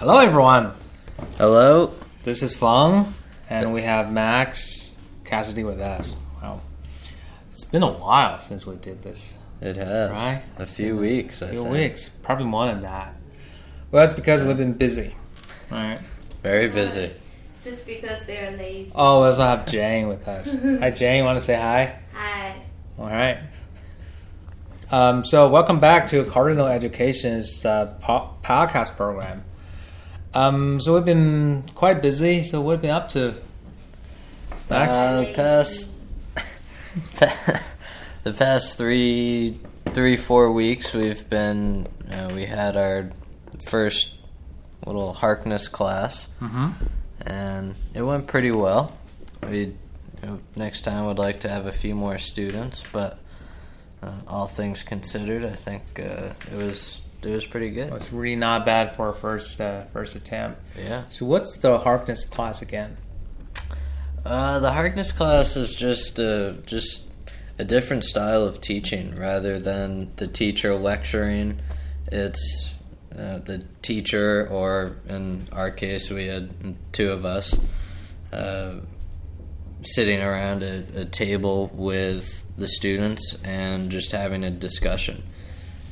Hello, everyone. Hello. This is Feng, and we have Max Cassidy with us. Wow, it's been a while since we did this. It has Right? a few weeks. A few think. weeks, probably more than that. Well, that's because we've been busy. All right. Very busy. Just because they're lazy. Oh, we also have Jane with us. hi, Jane. Want to say hi? Hi. All right. Um, so, welcome back to Cardinal Education's uh, po- podcast program. Um, so, we've been quite busy. So, what have you been up to? Max? Uh, the past, the past three, three, four weeks, we've been. Uh, we had our first little Harkness class, mm-hmm. and it went pretty well. We next time would like to have a few more students, but uh, all things considered, I think uh, it was it was pretty good. It's really not bad for a first uh, first attempt. Yeah. So, what's the Harkness class again? Uh, the Harkness class is just a, just a different style of teaching rather than the teacher lecturing. It's uh, the teacher, or in our case, we had two of us uh, sitting around a, a table with the students and just having a discussion.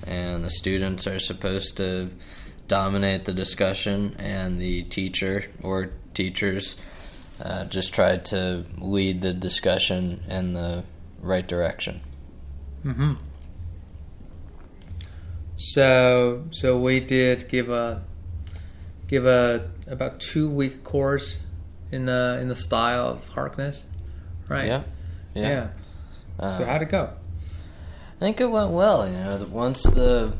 And the students are supposed to dominate the discussion, and the teacher or teachers uh, just tried to lead the discussion in the right direction. Mm-hmm. So, so we did give a give a about two week course in the in the style of Harkness, right? Yeah, yeah. So Uh, how'd it go? I think it went well. You know, once the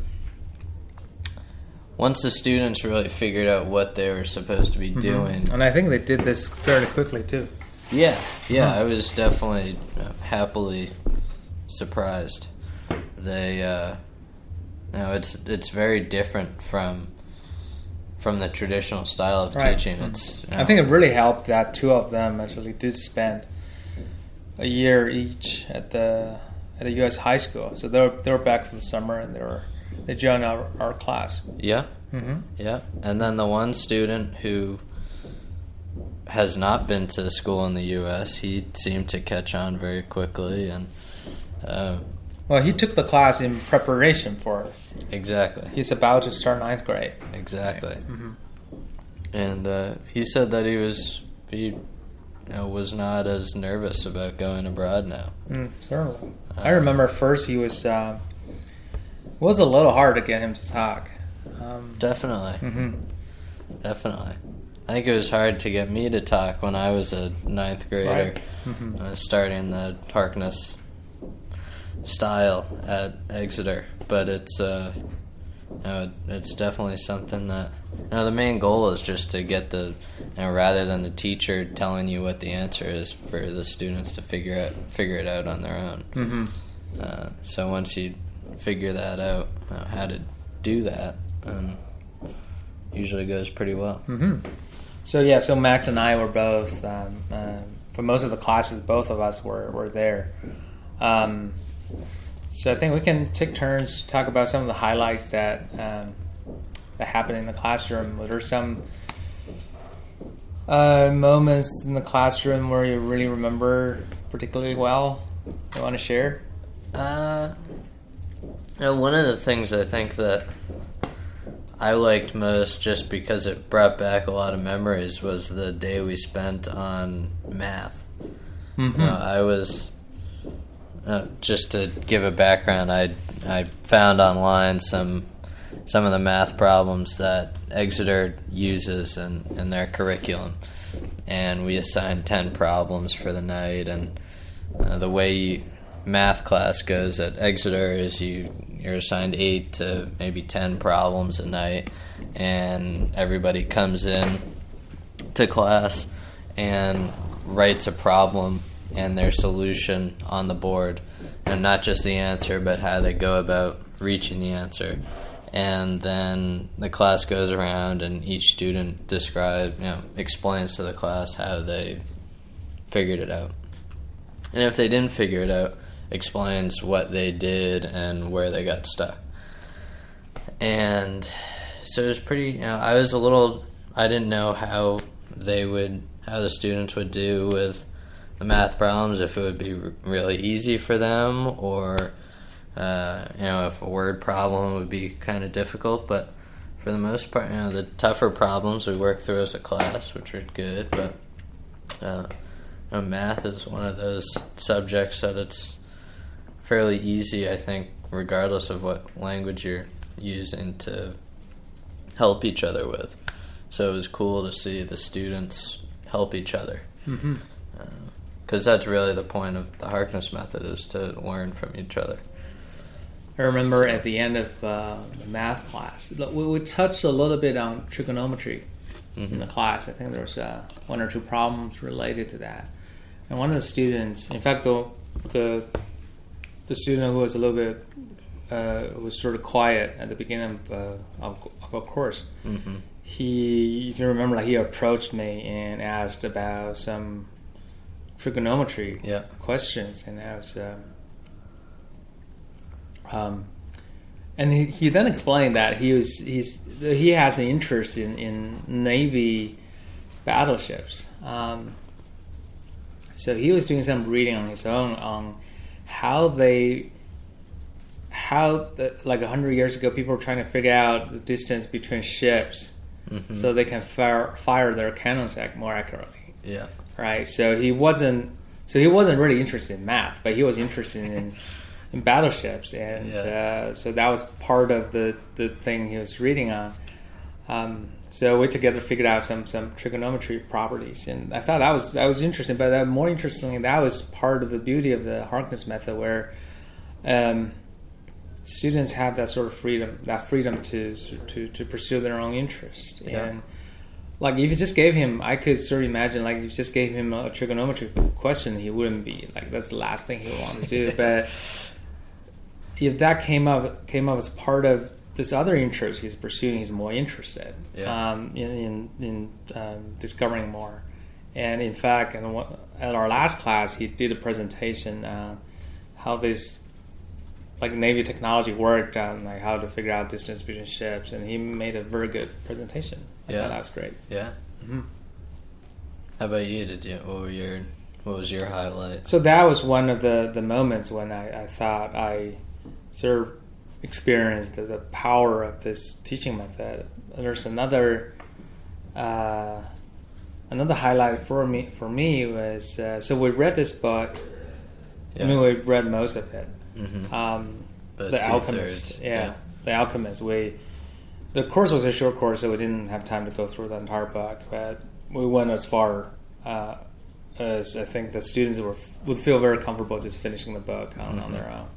once the students really figured out what they were supposed to be doing, And I think they did this fairly quickly too. yeah, yeah, I was definitely uh, happily surprised. They, uh, you know, it's it's very different from from the traditional style of Right. teaching. It's you I think it really helped that two of them actually did spend a year each at the at a U.S. high school. So they were they were back for the summer and they were they joined our our class. yeah, Mm-hmm. Yeah, and then the one student who has not been to school in the U.S., he seemed to catch on very quickly, and uh, Well, he took the class in preparation for it. exactly, He's about to start ninth grade. exactly, Mhm. and uh, he said that he was he know, was not as nervous about going abroad now. Mm, certainly. Uh, I remember first he was uh, it was a little hard to get him to talk. Um, Definitely, mhm. definitely. I think it was hard to get me to talk when I was a ninth grader. Right. Mhm. uh, starting the Harkness style at Exeter, but it's uh, you it's definitely something that you know the main goal is just to get the you know, rather than the teacher telling you what the answer is for the students to figure out figure it out on their own. Mhm. Uh, so once you figure that out, uh, how to do that, um, usually goes pretty well. Mhm. So yeah, so Max and I were both um, um, for most of the classes. Both of us were were there. Um, so I think we can take turns talk about some of the highlights that um, that happened in the classroom. Were there some uh, moments in the classroom where you really remember particularly well? You want to share? Uh, you know, one of the things I think that I liked most, just because it brought back a lot of memories, was the day we spent on math. Mm-hmm. You know, I was uh, just to give a background. I I found online some some of the math problems that Exeter uses in, in their curriculum, and we assigned ten problems for the night. And uh, the way you, math class goes at Exeter is you you're assigned eight to maybe ten problems a night, and everybody comes in to class and writes a problem and their solution on the board, not just the answer, but how they go about reaching the answer. And then the class goes around, and each student describe, you know, explains to the class how they figured it out. And if they didn't figure it out, explains what they did and where they got stuck. And so it was pretty. You know, I was a little. I didn't know how they would, how the students would do with the math problems. If it would be really easy for them, or uh, you know, if a word problem would be kind of difficult. But for the most part, you know, the tougher problems we worked through as a class, which were good. But uh, you know, math is one of those subjects that it's fairly easy, I think, regardless of what language you're using to help each other with. So it was cool to see the students help each other. Mm-hmm. Because that's really the point of the Harkness method is to learn from each other. I remember at the end of uh, the math class, we, we touched a little bit on trigonometry in the class. I think there was uh, one or two problems related to that. And one of the students, in fact, the the, the student who was a little bit uh, who was sort of quiet at the beginning of, uh, of, of a course, Mm-hmm. he, if you remember, like he approached me and asked about some trigonometry Yeah. questions, and I was, um, um, and he, he then explained that he was he's he has an interest in in navy battleships. Um, so he was doing some reading on his own on how they how the, like a hundred years ago people were trying to figure out the distance between ships Mm-hmm. so they can fire fire their cannons ac- more accurately Yeah. Right? So he wasn't so he wasn't really interested in math, but he was interested in in battleships, and Yeah. uh, so that was part of the the thing he was reading on. Um, so we together figured out some some trigonometry properties, and I thought that was that was interesting. But that more interestingly, that was part of the beauty of the Harkness method, where um, students have that sort of freedom, that freedom to to to pursue their own interest, Yeah. and like if you just gave him, I could sort of imagine like if you just gave him a trigonometry question, he wouldn't be like that's the last thing he would want to do. but if that came up came up as part of this other interest he's pursuing, he's more interested Yeah. um, in in, in um, discovering more. And in fact, in one, at our last class, he did a presentation uh, how this like Navy technology worked on like how to figure out distance between ships, and he made a very good presentation. I Yeah. thought that was great. Yeah. Mhm. How about you? Did you? What were your? What was your highlight? So that was one of the, the moments when I, I thought I sort of experienced the, the power of this teaching method. There's another uh, another highlight for me for me was uh, so we read this book. I mean, we read most of it. Mm-hmm. Um, But the Alchemist, yeah, yeah. the Alchemist. We the course was a short course, so we didn't have time to go through the entire book, but we went as far uh, as I think the students were would feel very comfortable just finishing the book on, on Mhm. their own.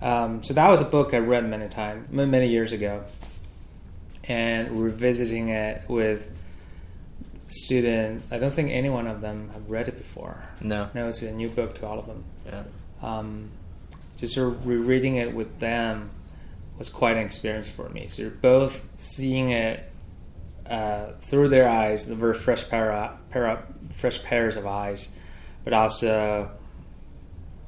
Um, so that was a book I read many times, many years ago, and revisiting it with students. I don't think any one of them have read it before. No. No, it's a new book to all of them Yeah. um, just sort of rereading it with them was quite an experience for me. So you're both seeing it uh, through their eyes, the very fresh pair, pair, fresh pairs of eyes, but also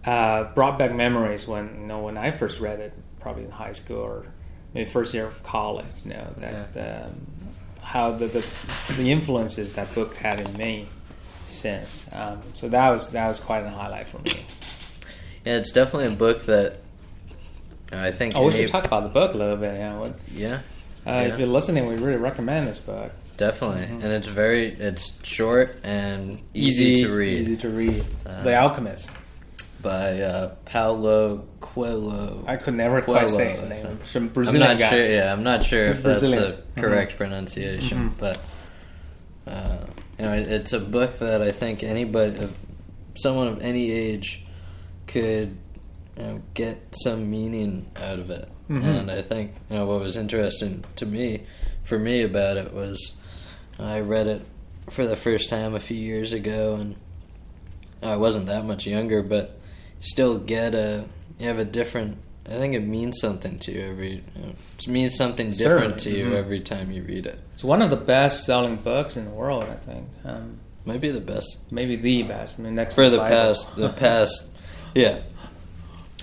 uh, brought back memories when you know when I first read it, probably in high school or maybe first year of college. You know that um, how the, the the influences that book had in me since. Um, so that was that was quite a highlight for me. Yeah, it's definitely a book that I think. Oh, we should talk about the book a little bit. Yeah, uh, Yeah. if you're listening, we really recommend this book. definitely, Mhm. and it's very it's short and easy, to read. Easy to read. Uh, the Alchemist. by uh, Paulo Coelho. I could never Coelho, quite say his name. Some I'm Brazilian not guy. sure. Yeah, I'm not sure if that's the correct Mhm. pronunciation, Mhm. but uh, you know, it, it's a book that I think anybody, someone of any age, could you know, get some meaning out of it. Mhm. And I think you know what was interesting to me, for me about it was, I read it for the first time a few years ago, and I wasn't that much younger, but still get a you have a different. I think it means something to you every. You know, it means something different to Certainly, you mhm. every time you read it. It's one of the best-selling books in the world. I think. Um, Might be the best maybe the best. I mean, next for to the Bible. past. The past, yeah.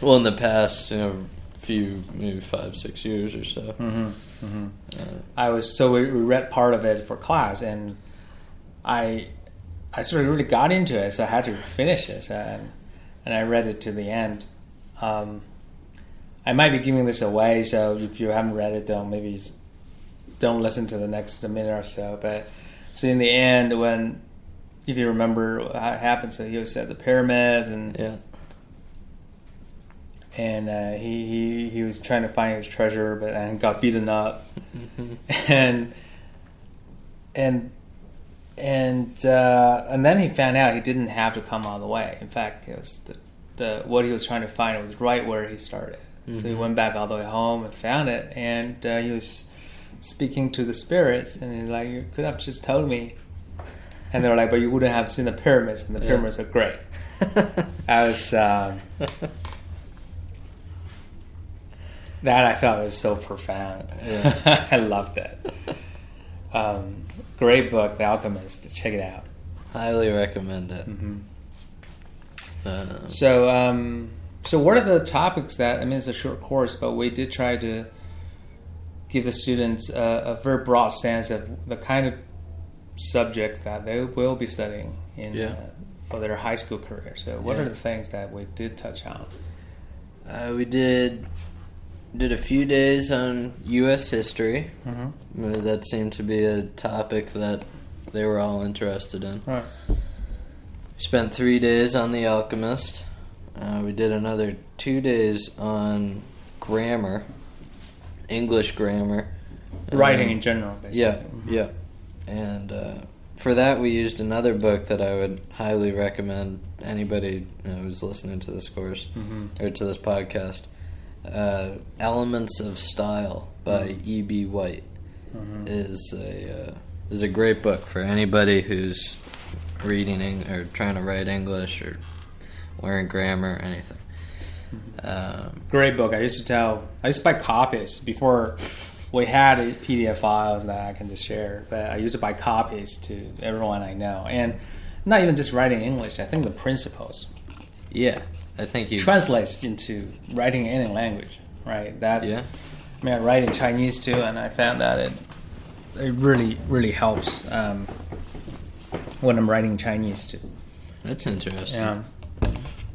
Well, in the past, you know, few, maybe five, six years or so. hmm hmm Uh, I was so we, we read part of it for class, and I I sort of really got into it, so I had to finish it, and and I read it to the end. Um, I might be giving this away, so if you haven't read it, don't maybe don't listen to the next minute or so. But so in the end, when if you remember how it happened, so he was at the pyramids and yeah. And uh, he, he he was trying to find his treasure, but and got beaten up, and and and uh, and then he found out he didn't have to come all the way. In fact, it was the, the what he was trying to find was right where he started. So he Mhm. went back all the way home and found it, and uh, he was speaking to the spirits, and he's like, "You could have just told me." And they were like, "But you wouldn't have seen the pyramids, and the Yeah. pyramids are great." I was. Um, That I felt was so profound. Yeah. I loved it. Um, great book, The Alchemist. Check it out. Highly recommend it. hmm Uh, So, um, so what are the topics that? I mean, it's a short course, but we did try to give the students a, a very broad sense of the kind of subject that they will be studying in Yeah. uh, for their high school career. So, what Yeah. are the things that we did touch on? uh, we did did a few days on U.S. history. Mm-hmm. Uh, That seemed to be a topic that they were all interested in. Right. Spent three days on The Alchemist. Uh, we did another two days on grammar, English grammar, Writing Um, in general, basically. Yeah, Mhm. yeah. And uh, for that, we used another book that I would highly recommend anybody you know, who's listening to this course Mhm. or to this podcast. Uh, Elements of Style by Mhm. E. B. White Mhm. is a uh, is a great book for anybody who's reading Eng- or trying to write English or learn grammar or anything. Um, Great book. I used to tell. I used to buy copies before we had PDF files that I can just share. But I used to buy copies to everyone I know, and not even just writing English. I think the principles yeah, I think you. translates into writing any language, right? That yeah, I mean, I write in Chinese too, and I found that it it really really helps um, when I'm writing Chinese too. that's interesting. Yeah,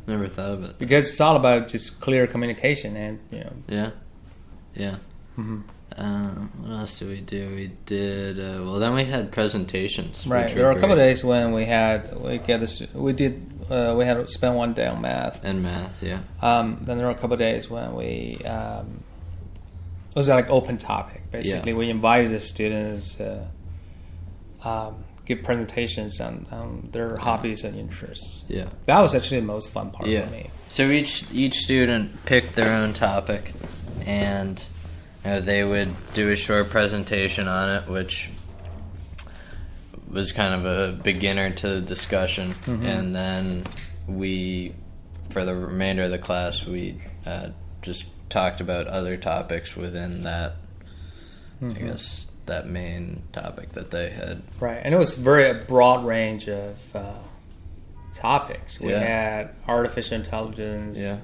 Never thought of it. because it's all about just clear communication, and you know. Yeah, yeah. mhm. Um, what else did we do? We did uh, well. Then we had presentations. Right. There were a couple of days when we had we get this. We did. Uh, we had to spend one day on math. and math. Yeah, Um, then there were a couple of days when we. Um, it was like open topic. Basically, Yeah. we invited the students uh, um, give presentations on, on their hobbies and interests. yeah, That was actually the most fun part yeah. for me. So each each student picked their own topic, and they would do a short presentation on it, which was kind of a beginner to the discussion, Mhm. and then we, for the remainder of the class, we uh, just talked about other topics within that. I Mhm. guess that main topic that they had. Right, and it was very a broad range of uh, topics. We Yeah. had artificial intelligence. Yeah,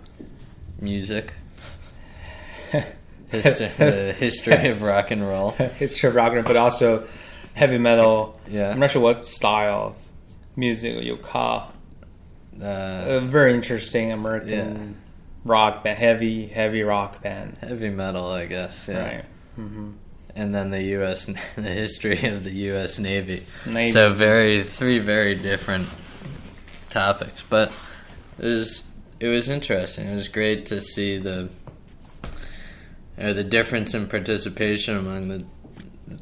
music, history, the history of rock and roll. history of rock, and- roll, but also heavy metal. Yeah. I'm not sure what style of music you call. Uh, A very interesting American Yeah. rock band, heavy heavy rock band. heavy metal, I guess. Yeah. Right. hmm And then the U.S. the history of the U.S. Navy. Navy. So very three very different topics, but it was it was interesting. It was great to see the uh, the difference in participation among the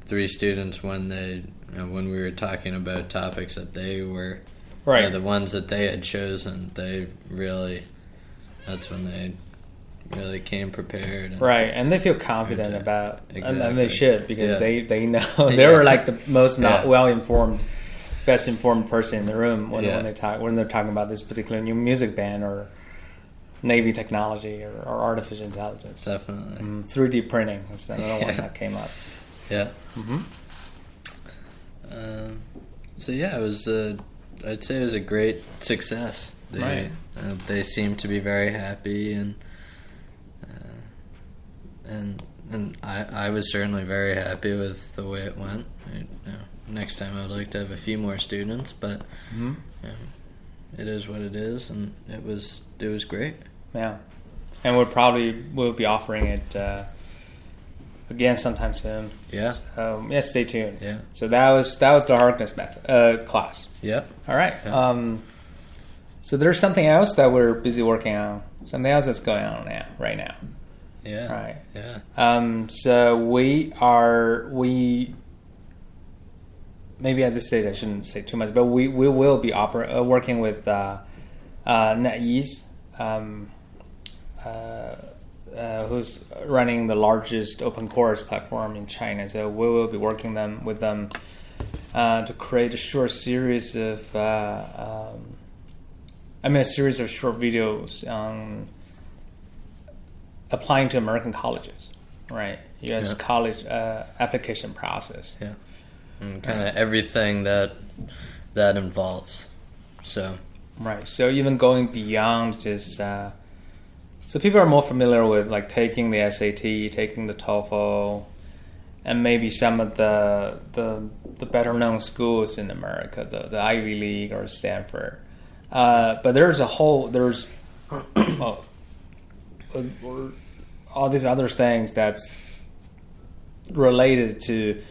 three students when they you know, when we were talking about topics that they were Right. you know, the ones that they had chosen. They really that's when they really came prepared. And, Right, and they feel confident Exactly. about, and, and they should because Yeah. they they know they Yeah. were like the most not Yeah. well informed, best informed person in the room when, when they talk when they're talking about this particular new music band or Navy technology or, or artificial intelligence. Definitely. Mm, 3D printing is another one Yeah. that came up. Yeah. hmm Um, so yeah, it was. Uh, I'd say it was a great success. They Right. uh, they seemed to be very happy, and uh, and and I I was certainly very happy with the way it went. I, you know, next time I'd like to have a few more students, but hmm um, it is what it is, and it was it was great. Yeah, and we'll probably we'll be offering it uh, again sometime soon. Yeah, Um, yeah, stay tuned. yeah, So that was that was the Harkness method uh, class. Yeah. All right. Yeah. Um, so there's something else that we're busy working on. Something else that's going on now, right now. Yeah, Right. yeah, Um, so we are we maybe at this stage I shouldn't say too much, but we, we will be opera, uh, working with uh, uh, NetEase, um, uh, uh, who's running the largest open course platform in China. So we will be working them with them uh, to create a short series of, uh, um, I mean, a series of short videos on applying to American colleges, right? U.S. Yeah. college uh, application process. yeah, and kind of everything that that involves. So Right. So even going beyond just uh, so people are more familiar with like taking the SAT, taking the TOEFL, and maybe some of the the, the better known schools in America, the, the Ivy League or Stanford. Uh, but there's a whole there's oh, uh, all these other things that's related to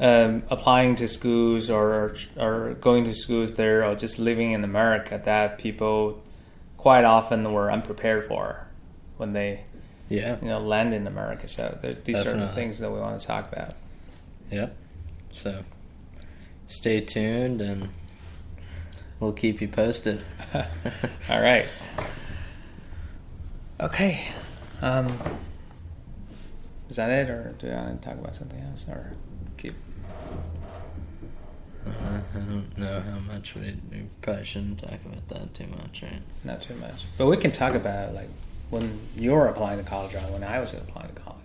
um, applying to schools or or going to schools there or just living in America that people quite often were unprepared for when they yeah, you know land in America. So there, these are the things that we want to talk about. yep. So stay tuned, and we'll keep you posted. All right. Okay. Um, is that it, or do I want to talk about something else, or keep? Uh, I don't know how much we, we probably shouldn't talk about that too much, right? Not too much, but we can talk about like when you were applying to college or when I was applying to college.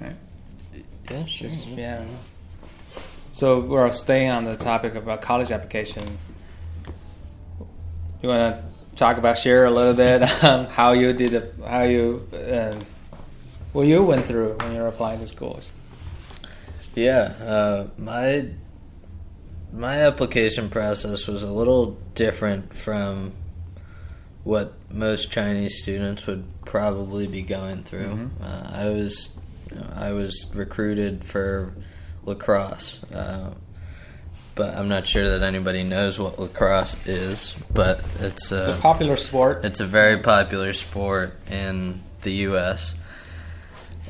Right. Yeah, sure. Just- yeah. So we're staying on the topic about college application. You want to talk about share a little bit um, how you did it, how you um, what you went through when you were applying to schools. Yeah, uh, my my application process was a little different from what most Chinese students would probably be going through. Mhm. Uh, I was I was recruited for lacrosse, uh, but I'm not sure that anybody knows what lacrosse is. But it's It's a popular sport. it's a very popular sport in the U.S.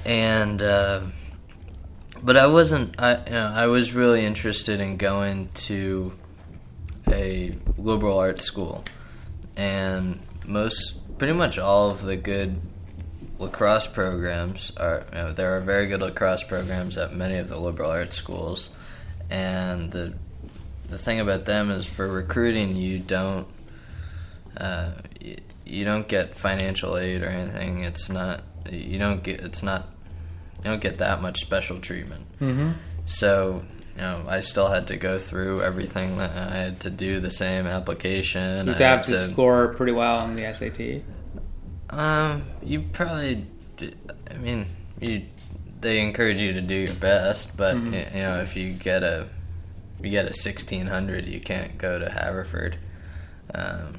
and uh, but I wasn't. I you know I was really interested in going to a liberal arts school, and most pretty much all of the good lacrosse programs are. You know, there are very good lacrosse programs at many of the liberal arts schools, and the the thing about them is for recruiting you don't uh, you, you don't get financial aid or anything. It's not you don't get it's not you don't get that much special treatment. Mm-hmm. So you know, I still had to go through everything that I had to do the same application. You have had to score pretty well on the SAT. Um, you probably. I mean, you. They encourage you to do your best, but Mhm. you know, if you get a, you get a sixteen hundred, you can't go to Haverford. Um,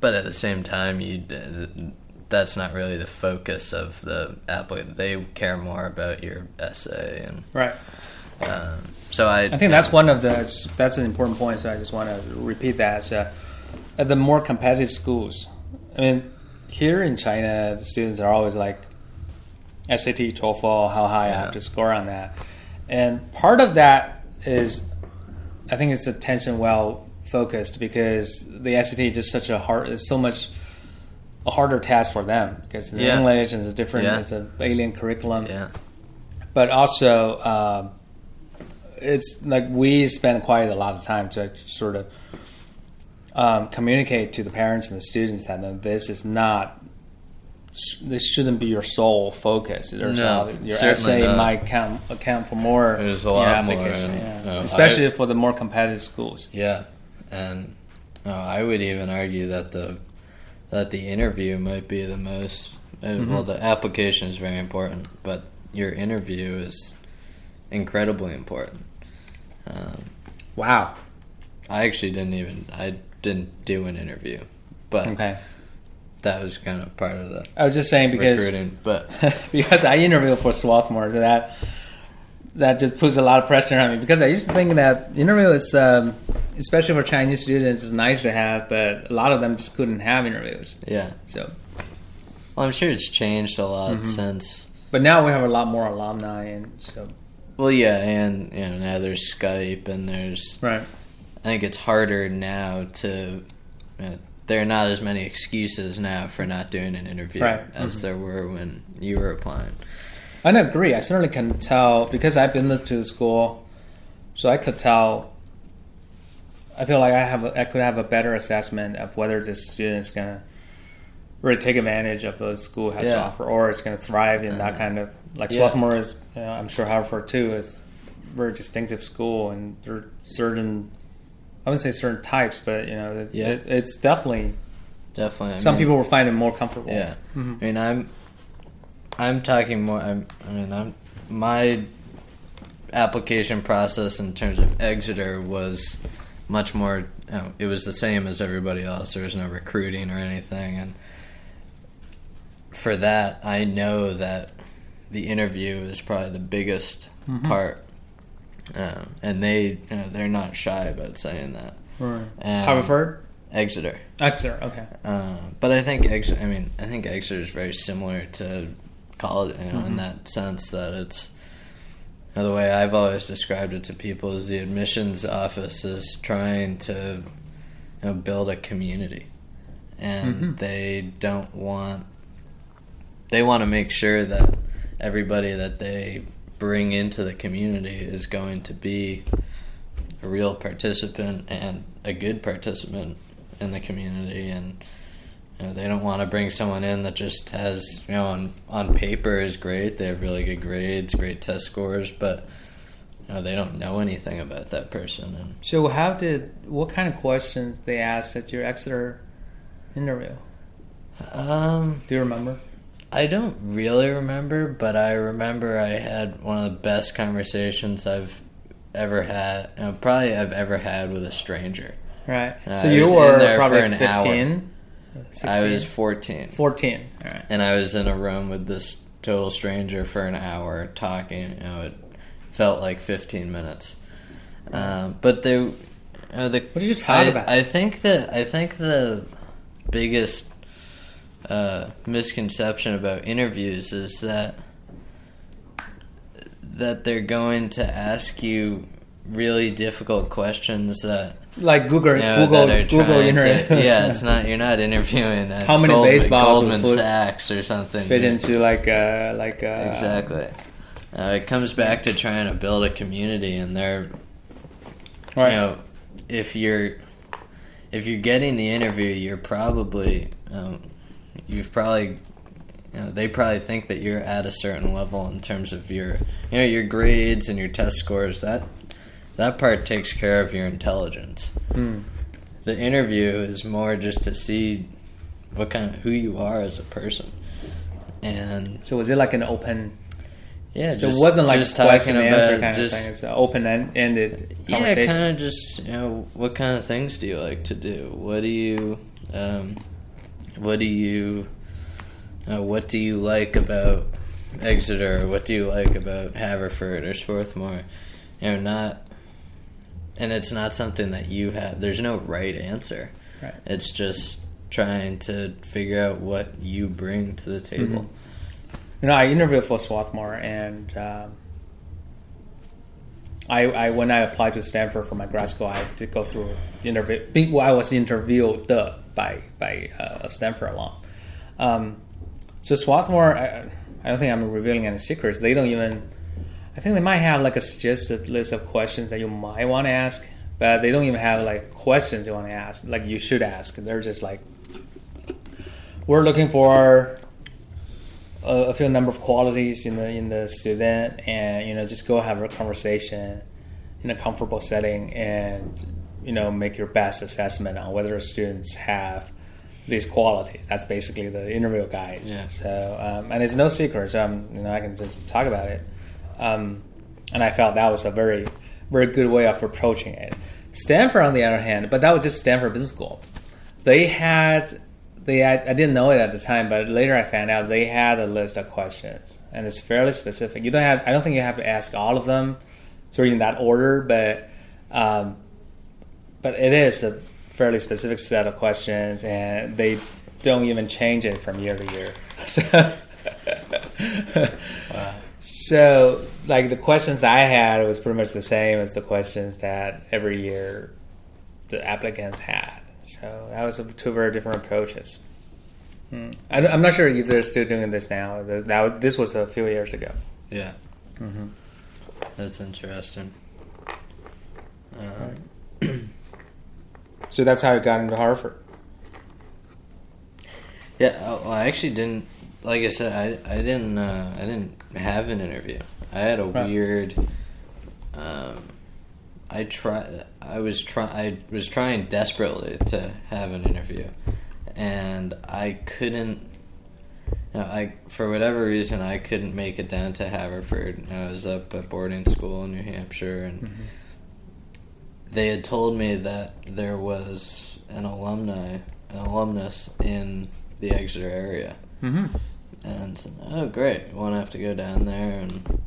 but at the same time, you. That's not really the focus of the applicant. They care more about your essay, and Right. Um, so I. I think that's one of the that's an important point. So I just want to repeat that. So, at the more competitive schools, I mean, here in China, the students are always like SAT, TOEFL, how high I have to score on that, and part of that is, I think it's attention well focused because the SAT is just such a hard, it's so much a harder task for them because the Yeah. English and it's a different, Yeah. it's an alien curriculum Yeah. but also um, it's like we spend quite a lot of time to sort of um, communicate to the parents and the students that no, this is not this shouldn't be your sole focus. There's No, a- your essay not. might count account for more. There's a lot more, and, yeah. you know, especially I- for the more competitive schools. Yeah, and uh, I would even argue that the that the interview might be the most Uh, Mm-hmm. Well, the application is very important, but your interview is incredibly important. Um, Wow. I actually didn't even I didn't do an interview, but Okay. that was kind of part of the I was just saying because recruiting. But because I interviewed for Swarthmore, so that that just puts a lot of pressure on me. Because I used to think that interview is, um, especially for Chinese students, is nice to have, but a lot of them just couldn't have interviews. yeah, So, well, I'm sure it's changed a lot Mm-hmm. since. but now we have a lot more alumni, and so Well, yeah, and you know now there's Skype and there's right. I think it's harder now to. Uh, there are not as many excuses now for not doing an interview Right. as Mhm. there were when you were applying. I agree. I certainly can tell because I've been to the school, so I could tell. I feel like I have a, I could have a better assessment of whether this student is gonna really take advantage of what the school has to offer, or it's gonna thrive in that Uh, kind of like yeah. Swarthmore is. You know, I'm sure Harvard too is very distinctive school, and there are certain. I wouldn't say certain types, but you know, it, Yeah. it, it's definitely Definitely, I some mean- people will find it more comfortable. Yeah, Mhm. I mean, I'm, I'm talking more. I'm, I mean, I'm my application process in terms of Exeter was much more. You know, it was the same as everybody else. There was no recruiting or anything, and for that, I know that the interview is probably the biggest Mhm. part, um, and they you know, they're not shy about saying that. Right. Um, Harvard, Exeter. Exeter. Okay. Uh, but I think Exeter. I mean, I think Exeter is very similar to college, you know, Mhm. in that sense that it's. you know, the way I've always described it to people is the admissions office is trying to, you know, build a community, and Mhm. they don't want. They want to make sure that everybody that they bring into the community is going to be a real participant and a good participant in the community and you know, they don't want to bring someone in that just has you know on on paper is great they have really good grades great test scores but you know they don't know anything about that person and So, how did what kind of questions they asked at your Exeter interview? um Do you remember? I don't really remember but I remember I had one of the best conversations I've ever had you know, probably I've ever had with a stranger Right. Uh, so you were there probably for an hour. 15, 16? I was 14 14. All right. and I was in a room with this total stranger for an hour talking. You know, it felt like 15 minutes. Um, but they, uh, the What did you talk I, about? I think that I think the biggest uh, misconception about interviews is that that they're going to ask you really difficult questions that Like Google, you know, Google, Google to- yeah, it's not. You're not interviewing How many Goldman, baseballs Goldman Sachs or something. fit into like uh like uh, exactly. Uh, it comes back to trying to build a community, and they're Right. you know, if you're if you're getting the interview, you're probably um, you've probably you know, they probably think that you're at a certain level in terms of your you know your grades and your test scores. That that part takes care of your intelligence. Hmm. The interview is more just to see what kind of who you are as a person, and So was it like an open? yeah, So just- it wasn't like just question talking and answer kind just of thing. It's an open ended conversation yeah, kind of just you know what kind of things do you like to do? What do you, um, what do you, uh, what do you like about Exeter? What do you like about Haverford or Swarthmore? You know, not, and it's not something that you have. There's no right answer. Right. It's just trying to figure out what you bring to the table. Mhm. You know, I interviewed for Swarthmore, and um, I, I when I applied to Stanford for my grad school, I did go through interview. I was interviewed uh, by by uh, a Stanford alum. Um, so Swarthmore, I, I don't think I'm revealing any secrets. They don't even. I think they might have like a suggested list of questions that you might want to ask, but they don't even have like questions you want to ask, like you should ask. They're just like, we're looking for a, a few number of qualities in the in the student, and you know, just go have a conversation in a comfortable setting, and you know, make your best assessment on whether students have this quality. That's basically the interview guide. Yeah. So um, and it's no secret. So I'm, you know I can just talk about it. Um, and I felt that was a very very good way of approaching it. Stanford, on the other hand, but that was just Stanford Business School. They had they had, I didn't know it at the time, but later I found out they had a list of questions, and it's fairly specific. You don't have I don't think you have to ask all of them, sort of in that order, but um, but it is a fairly specific set of questions, and they don't even change it from year to year. So, so like the questions I had was pretty much the same as the questions that every year the applicants had. So that was two very different approaches. Hmm. I, I'm not sure if they're still doing this now. Now this was a few years ago. Yeah, hmm that's interesting. Um, So that's how I got into Harvard. Yeah, uh, well, I actually didn't. Like I said, I I didn't uh, I didn't have an interview. I had a Right. weird. Um, I try. I was try. I was trying desperately to have an interview, and I couldn't. You know, I for whatever reason I couldn't make it down to Haverford. I was up at boarding school in New Hampshire, and they had told me that there was an alumni, an alumnus in the Exeter area, Mm-hmm. and said, oh great, won't have to go down there, and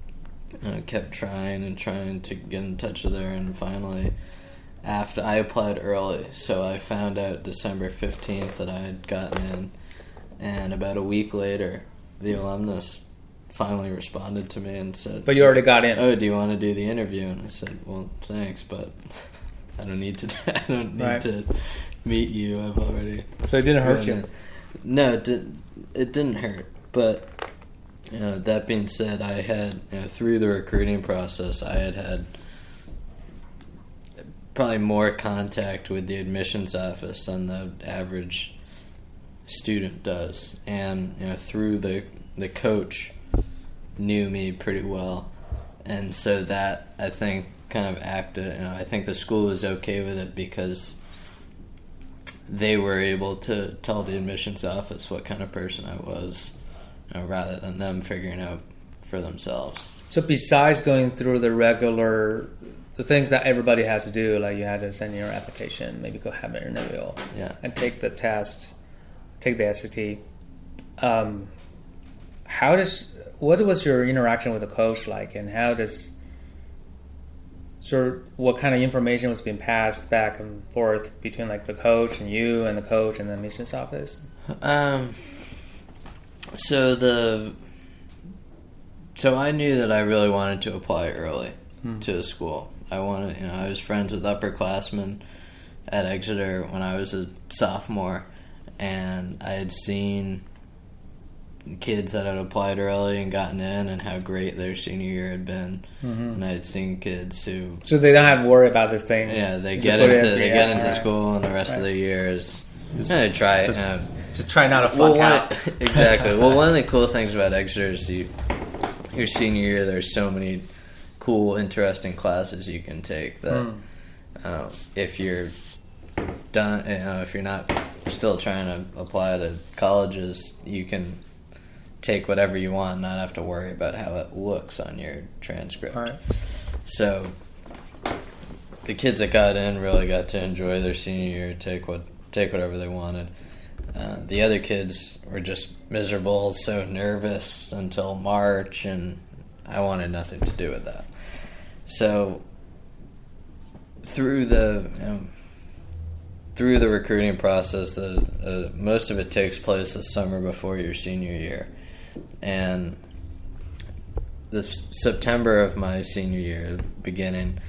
uh, kept trying and trying to get in touch with her, and finally, after I applied early, so I found out December fifteenth that I had gotten in, and about a week later, the alumnus finally responded to me and said, But you already got in. oh, do you want to do the interview? And I said, well, thanks, but I don't need to. I don't need Right. to meet you. I've already. So it didn't hurt you. No, it didn't. It didn't hurt. But you know, that being said, I had you know, through the recruiting process, I had had probably more contact with the admissions office than the average student does, and you know, through the the coach knew me pretty well, and so that I think kind of acted. You know, I think the school was okay with it because they were able to tell the admissions office what kind of person I was, you know, rather than them figuring out for themselves. So besides going through the regular, the things that everybody has to do, like you had to send your application, maybe go have an interview, Yeah. and take the test, take the SAT. Um, how does what was your interaction with the coach like, and how does sort of what kind of information was being passed back and forth between like the coach and you and the coach and the admissions office? Um. So the. So I knew that I really wanted to apply early Hmm. to a school. I wanted, you know, I was friends with upperclassmen at Exeter when I was a sophomore, and I had seen kids that had applied early and gotten in, and how great their senior year had been. Mhm. And I had seen kids who So they don't have to worry about this thing. yeah, they Just get into in- they yeah, get into right. school, and the rest of the year is just gonna try just know. Just try not to Well, fuck one out. exactly. Well, one of the cool things about Exeter is you, your senior year. There's so many cool, interesting classes you can take that Hmm. uh, if you're done, you know, if you're not still trying to apply to colleges, you can take whatever you want, and not have to worry about how it looks on your transcript. Right. So the kids that got in really got to enjoy their senior year, take what take whatever they wanted. Uh, the other kids were just miserable, so nervous until March, and I wanted nothing to do with that. So through the you know, through the recruiting process, the uh, most of it takes place the summer before your senior year, and the September of my senior year, beginning,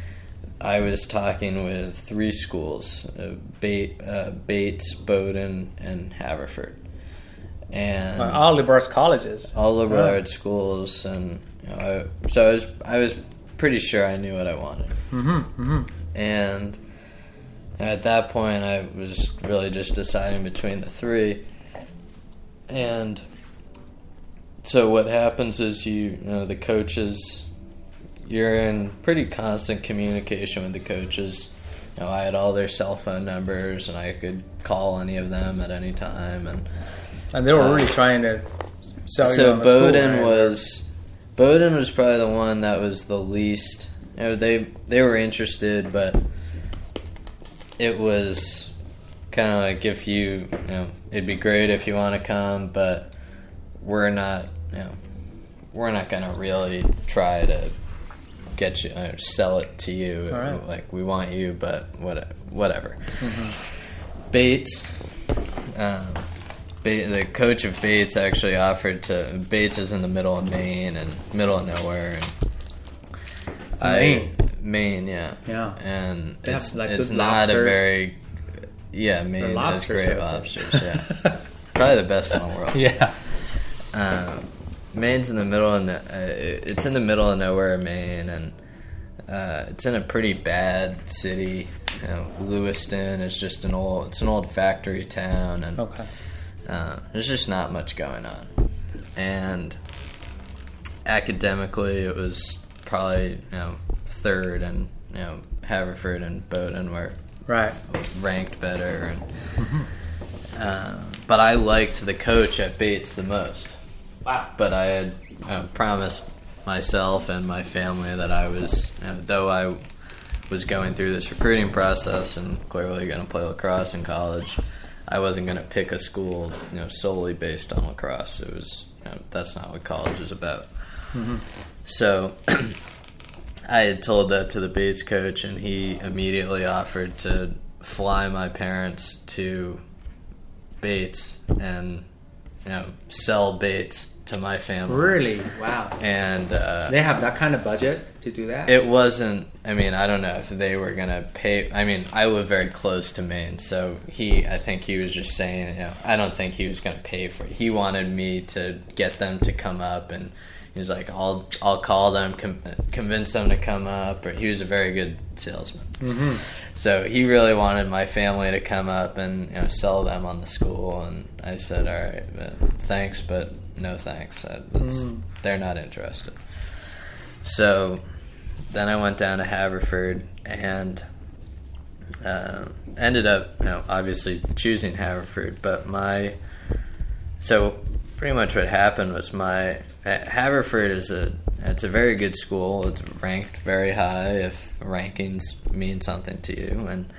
I was talking with three schools: uh, Bate, uh, Bates, Bowdoin, and Haverford, and Uh, all liberal arts colleges. all liberal Right. arts schools, and you know, I, so I was I was pretty sure I knew what I wanted, Mm-hmm. Mm-hmm. and at that point I was really just deciding between the three, and so what happens is you, you know the coaches, you're in pretty constant communication with the coaches you know, I had all their cell phone numbers and I could call any of them at any time. And And they were Uh, really trying to sell you so on the school, right? was Bowdoin was probably the one that was the least. You know, they they were interested, but it was kind of like if you, you know, it'd be great if you want to come, but we're not, you know, we're not gonna really try to get you or sell it to you. All right. Like we want you, but what, whatever. Mm-hmm. Bates, um, ba- the coach of Bates actually offered to. Bates is in the middle of Maine and middle of nowhere, and Maine? I Maine, yeah, Yeah. and They have, it's like, it's good not a very yeah Maine has great lobsters, yeah, probably the best in the world. yeah. Um, Maine's in the middle, of no- uh, it's in the middle of nowhere, Maine, and uh, it's in a pretty bad city. You know, Lewiston is just an old, it's an old factory town, and Okay. uh, there's just not much going on. And academically, it was probably you know third, and you know Haverford and Bowdoin were Right. ranked better. And, uh, but I liked the coach at Bates the most Wow. but I had uh, promised myself and my family that I was, you know, though I was going through this recruiting process and clearly going to play lacrosse in college, I wasn't going to pick a school, you know, solely based on lacrosse. It was you know, that's not what college is about. So I had told that to the Bates coach, and he immediately offered to fly my parents to Bates and you know sell Bates to my family. Really? Wow. And uh, They have that kind of budget to do that? it wasn't. I mean, I don't know if they were gonna pay. I mean, I live very close to Maine, so he. I think he was just saying. You know, I don't think he was gonna pay for it. He wanted me to get them to come up, and he was like, "I'll, I'll call them, com- convince them to come up." Or he was a very good salesman. mm-hmm. So he really wanted my family to come up and you know sell them on the school, and I said, "All right, but thanks, but no thanks. That- Mm. They're not interested." So then I went down to Haverford and uh, ended up, you know, obviously choosing Haverford, but my so pretty much what happened was my Haverford is a it's a very good school. It's ranked very high if rankings mean something to you, and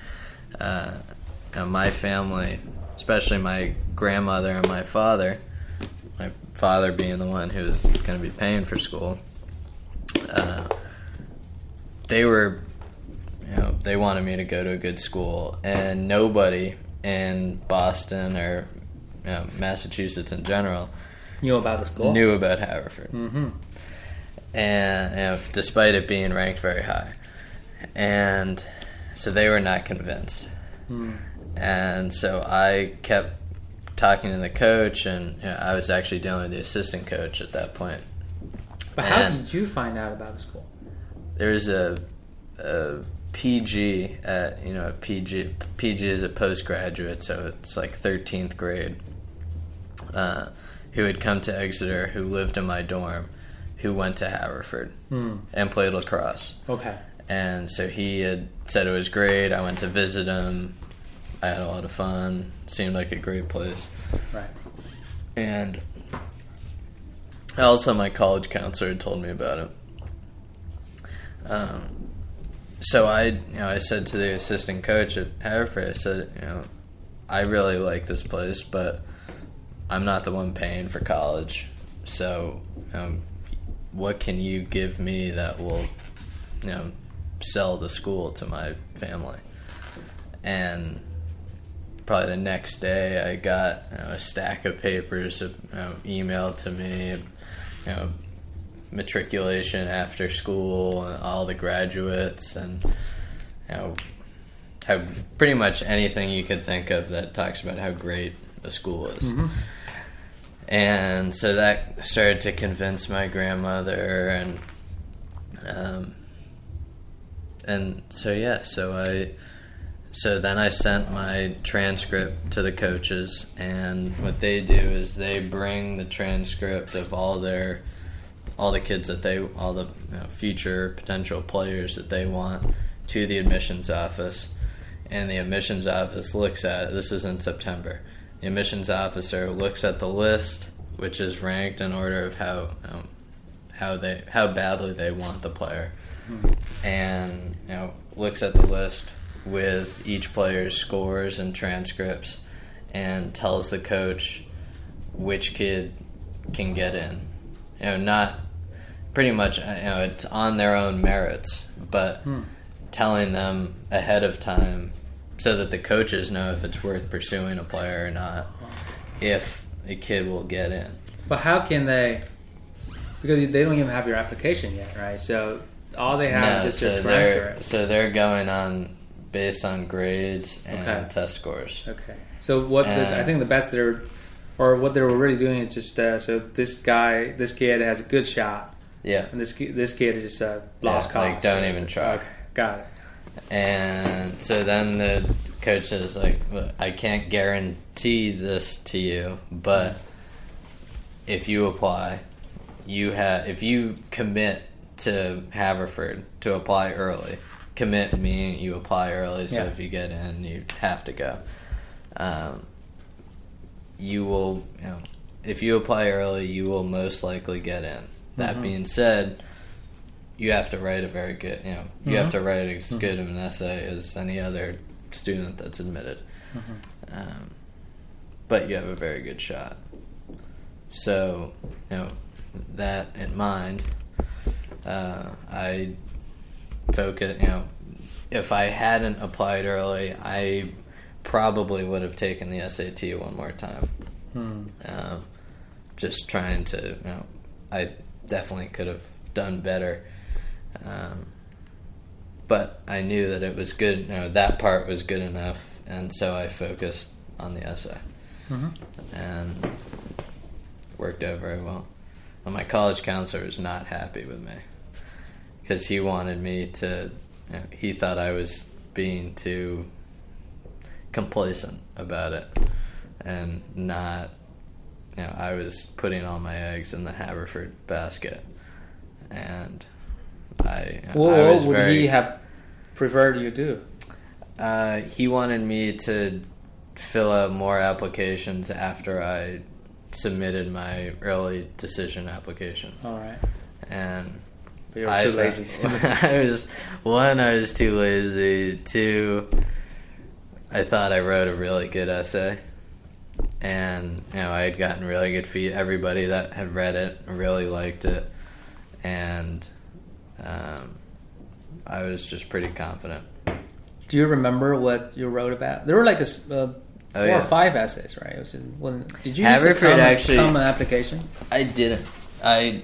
uh, you know, my family, especially my grandmother and my father, my father being the one who was going to be paying for school, uh, they were, you know, they wanted me to go to a good school, and nobody in Boston or you know, Massachusetts in general know about the school? knew about Haverford, Mm-hmm. and you know, despite it being ranked very high, and so they were not convinced, Mm. and so I kept talking to the coach, and you know, I was actually dealing with the assistant coach at that point. But how And- did you find out about the school? There's a, a PG at you know a PG PG is a postgraduate, so it's like 13th grade. Uh, who had come to Exeter, who lived in my dorm, who went to Haverford Hmm. and played lacrosse. Okay. And so he had said it was great. I went to visit him. I had a lot of fun. Seemed like a great place. Right. And also, my college counselor had told me about it. Um, so I, you know, I said to the assistant coach at Haverford, I said, you know, I really like this place, but I'm not the one paying for college. So, um, what can you give me that will, you know, sell the school to my family? And probably the next day, I got you know, a stack of papers you know, emailed to me, you know, matriculation after school, and all the graduates, and you know, how pretty much anything you could think of that talks about how great a school is. Mm-hmm. And so that started to convince my grandmother, and um, and so yeah, so I so then I sent my transcript to the coaches, and what they do is they bring the transcript of all their all the kids that they all the you know, future potential players that they want to the admissions office. and the admissions office looks at this is in September. The admissions officer looks at the list, which is ranked in order of how um, how they how badly they want the player, and you know looks at the list with each player's scores and transcripts, and tells the coach which kid can get in. You know, not pretty much. uh, You know, it's on their own merits, but telling them ahead of time so that the coaches know if it's worth pursuing a player or not, if a kid will get in. But how can they? Because they don't even have your application yet, right? So all they have is just your so they're transcript. so they're going on based on grades and Okay. test scores. Okay. So what the, I think the best they're, or what they're already doing is just uh, so this guy, this kid has a good shot, Yeah, and this this kid is just uh, lost Yeah, like, cause. don't even try. Okay, got it. and so then the coach is like, "I can't guarantee this to you, but if you apply, you have if you commit to Haverford to apply early. Commit meaning you apply early, so Yeah. if you get in, you have to go. Um, you will, you know, if you apply early, you will most likely get in. That Mhm. being said, you have to write a very good, you know, you have Mhm. to write as good of an essay as any other student that's admitted. Mm-hmm. Um, but you have a very good shot. So, you know, that in mind, uh, I focus, you know, if I hadn't applied early, I probably would have taken the SAT one more time. Hmm. Um, just trying to, you know, I definitely could have done better. Um, but I knew that it was good, you know, that part was good enough, and so I focused on the essay Mhm. and worked out very well. And my college counselor was not happy with me because he wanted me to. You know, he thought I was being too complacent about it and not. You know, I was putting all my eggs in the Haverford basket, and I. What, I what would very, he have preferred you do? uh, he wanted me to fill out more applications after I submitted my early decision application, All right, and but you're I too lazy. I was one. I was too lazy. Two. I thought I wrote a really good essay, and you know I had gotten really good feed. Everybody that had read it really liked it, and um, I was just pretty confident. Do you remember what you wrote about? There were like a s- uh, four Oh, yeah. or five essays, right? It was just, wasn't, did you use Haverford common, actually- common application? I didn't. I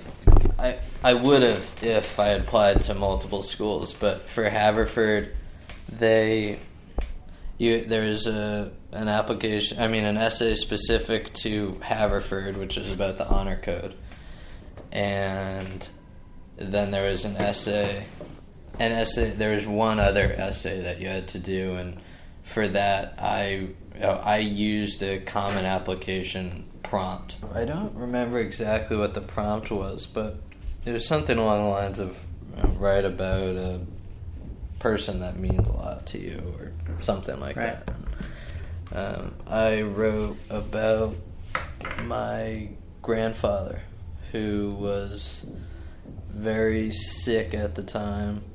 I I would have if I had applied to multiple schools, but for Haverford, they you there is a an application. I mean, an essay specific to Haverford, which is about the honor code, and then there was an essay. An essay. There was one other essay that you had to do, and for that, I I used a common application prompt. I don't remember exactly what the prompt was, but it was something along the lines of write about a person that means a lot to you, or something like Right. that. Um, I wrote about my grandfather, who was very sick at the time,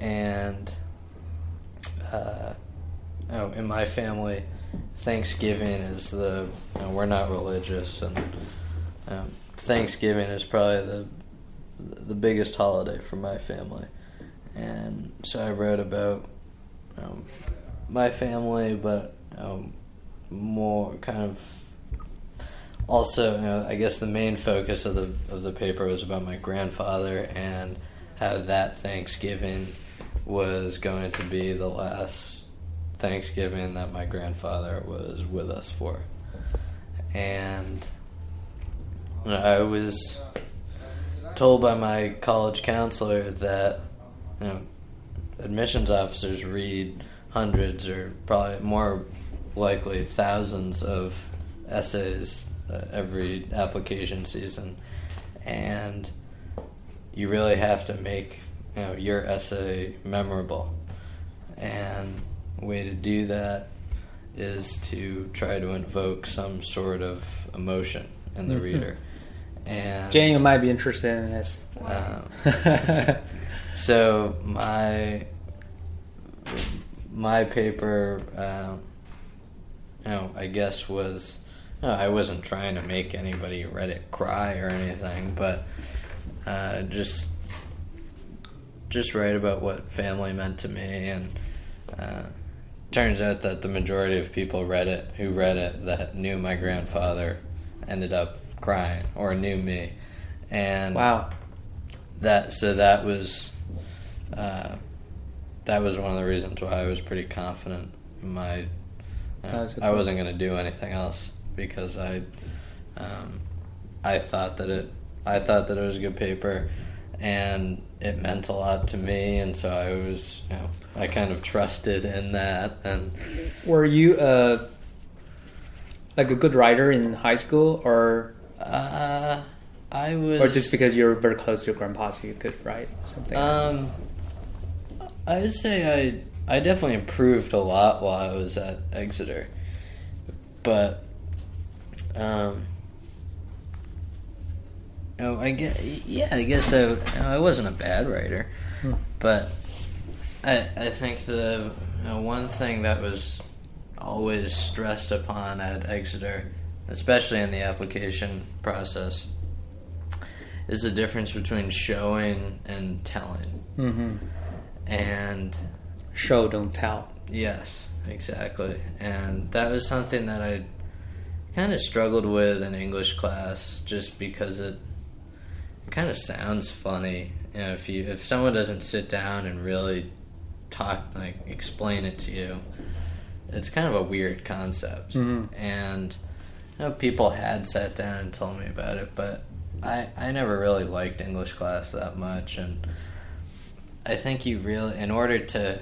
and uh, oh, in my family, Thanksgiving is the you know, we're not religious, and um, Thanksgiving is probably the the biggest holiday for my family, and so I wrote about um, my family, but um, more kind of also, I guess the main focus of the of the paper was about my grandfather and how that Thanksgiving was going to be the last Thanksgiving that my grandfather was with us for, and I was told by my college counselor that you know admissions officers read hundreds or probably more likely thousands of essays uh, every application season and you really have to make you know your essay memorable and way to do that is to try to invoke some sort of emotion in the Mhm. reader. And Jane, you might be interested in this. um, so my my paper, um, you know, I guess was no, I wasn't trying to make anybody Reddit cry or anything, but uh, just just write about what family meant to me, and uh, turns out that the majority of people read it who read it that knew my grandfather ended up crying or knew me, and wow. that so that was uh, that was one of the reasons why I was pretty confident in my you know, That was a I wasn't going to do anything else because I um, I thought that it I thought that it was a good paper and it meant a lot to me and so I was you know I kind of trusted in that and Were you uh, like a good writer in high school, or? Uh, I was or just because you're very close to your grandpa, so you could write something? Um, I'd say I I definitely improved a lot while I was at Exeter, but um, oh, I guess yeah, I guess I, I wasn't a bad writer, Hmm. but I I think the you know, one thing that was always stressed upon at Exeter, especially in the application process, is the difference between showing and telling. hmm And Show, don't tell. yes, exactly. And that was something that I kind of struggled with in English class just because it, it kind of sounds funny. You know, if you if someone doesn't sit down and really talk like explain it to you, it's kind of a weird concept. Mhm. And you know, people had sat down and told me about it, but I I never really liked English class that much and I think you really, in order to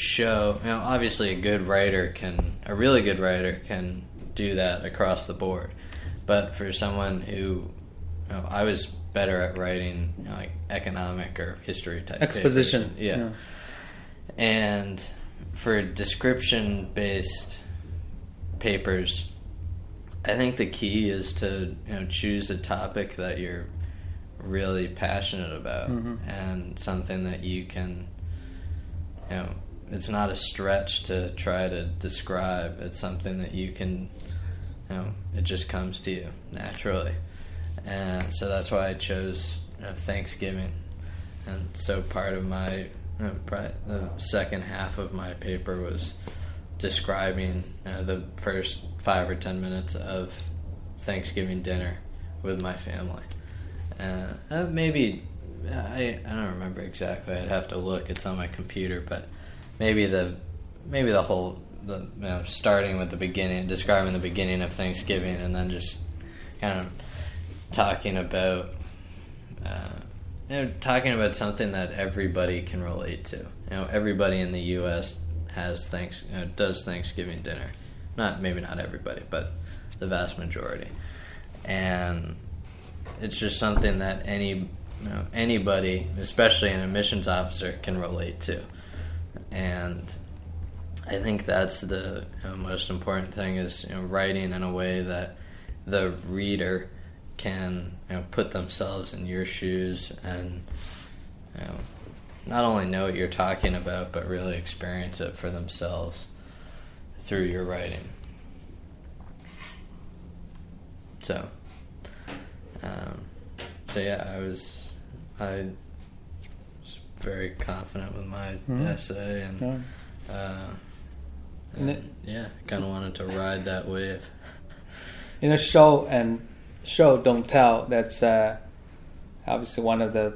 show, you know, obviously a good writer can, a really good writer can do that across the board. But for someone who, you know, I was better at writing you know, like economic or history type Exposition. papers. yeah. And for description based papers, I think the key is to you know choose a topic that you're really passionate about Mhm. and something that you can you know it's not a stretch to try to describe it's something that you can you know it just comes to you naturally and so that's why I chose you know, Thanksgiving and so part of my you know, the second half of my paper was describing you know, the first five or ten minutes of Thanksgiving dinner with my family. Uh, maybe I I don't remember exactly. I'd have to look. It's on my computer, but maybe the maybe the whole the you know starting with the beginning, describing the beginning of Thanksgiving, and then just kind of talking about uh, you know talking about something that everybody can relate to. You know, everybody in the U.S. has thanks you know, does Thanksgiving dinner. Not maybe not everybody, but the vast majority, and it's just something that any you know, anybody, especially an admissions officer, can relate to, and I think that's the most important thing is you know, writing in a way that the reader can you know, put themselves in your shoes and you know, not only know what you're talking about, but really experience it for themselves through your writing. So, um, so yeah, I was, I very confident with my Mhm. essay, and Yeah. uh, And and it- yeah, kind of wanted to ride that wave. You know, show and show, don't tell. That's uh, obviously one of the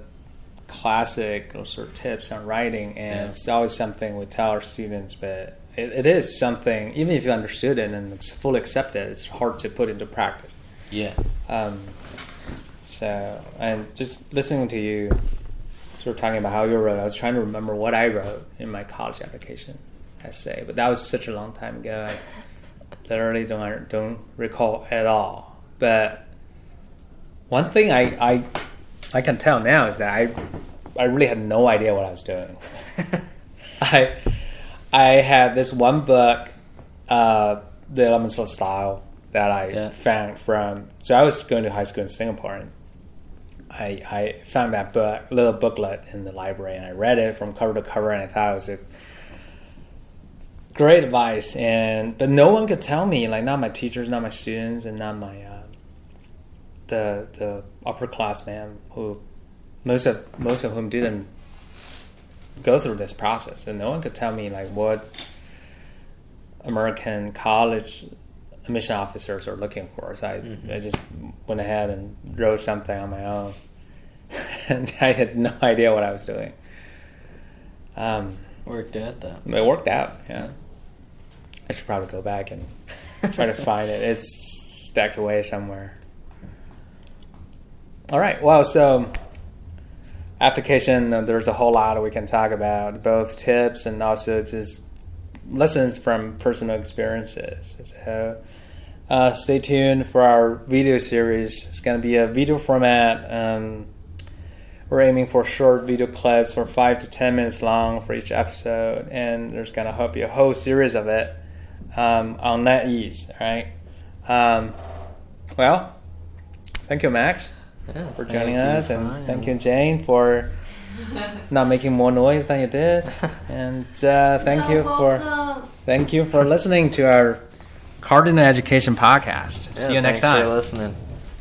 classic sort of tips on writing, and Yeah. it's always something we tell our students. But it, it is something, even if you understood it and fully accept it, it's hard to put into practice. Yeah, Um, so, and just listening to you sort of talking about how you wrote, I was trying to remember what I wrote in my college application essay, but that was such a long time ago. I literally don't don't recall at all. But one thing I I, I can tell now is that I I really had no idea what I was doing. I I had this one book, uh, The Elements of Style, that I Yeah. found from. So I was going to high school in Singapore, and I I found that book, little booklet in the library, and I read it from cover to cover, and I thought it was a great advice. And but no one could tell me, like not my teachers, not my students, and not my uh, the the upperclassmen who most of most of whom didn't go through this process, and no one could tell me like what American college admission officers are looking for. So I, Mhm. I just went ahead and wrote something on my own, and I had no idea what I was doing. Um, Worked out though. it worked out. Yeah, I should probably go back and try to find it. It's stacked away somewhere. All right. Well, so application. uh, There's a whole lot we can talk about, both tips and also just lessons from personal experiences. So uh, stay tuned for our video series. It's going to be a video format. Um, we're aiming for short video clips for five to ten minutes long for each episode, and there's going to be a whole series of it um, on NetEase. All right. Um, well, thank you, Max, Yeah, for joining us, for and having thank you, Jane, for not making more noise than you did, and uh, thank you You're for welcome. thank you for listening to our Cardinal Education podcast. Yeah, See you next thanks time. For listening.